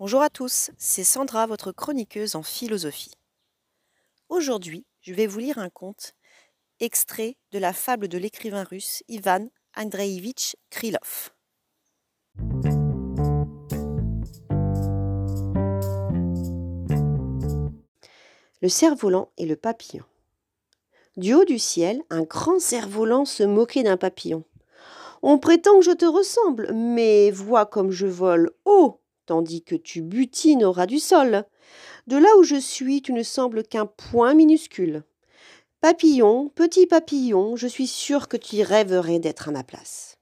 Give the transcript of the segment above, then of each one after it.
Bonjour à tous, c'est Sandra, votre chroniqueuse en philosophie. Aujourd'hui, je vais vous lire un conte extrait de la fable de l'écrivain russe Ivan Andreevitch Krylov. Le cerf-volant et le papillon. Du haut du ciel, un grand cerf-volant se moquait d'un papillon. On prétend que je te ressemble, mais vois comme je vole haut, tandis que tu butines au ras du sol. De là où je suis, tu ne sembles qu'un point minuscule. Papillon, petit papillon, je suis sûr que tu rêverais d'être à ma place.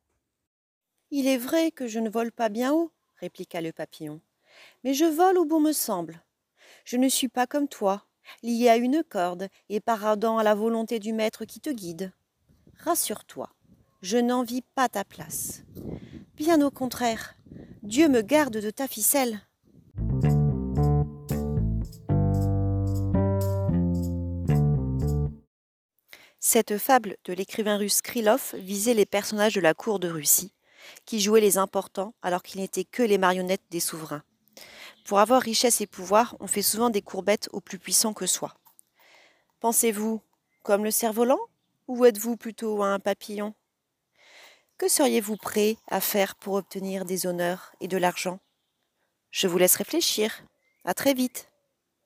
Il est vrai que je ne vole pas bien haut, répliqua le papillon, mais je vole où bon me semble. Je ne suis pas comme toi, lié à une corde et paradant à la volonté du maître qui te guide. Rassure-toi, je n'envie pas ta place. Bien au contraire, Dieu me garde de ta ficelle. Cette fable de l'écrivain russe Krylov visait les personnages de la cour de Russie, qui jouaient les importants alors qu'ils n'étaient que les marionnettes des souverains. Pour avoir richesse et pouvoir, on fait souvent des courbettes aux plus puissants que soi. Pensez-vous comme le cerf-volant ou êtes-vous plutôt un papillon? Que seriez-vous prêt à faire pour obtenir des honneurs et de l'argent? Je vous laisse réfléchir. À très vite.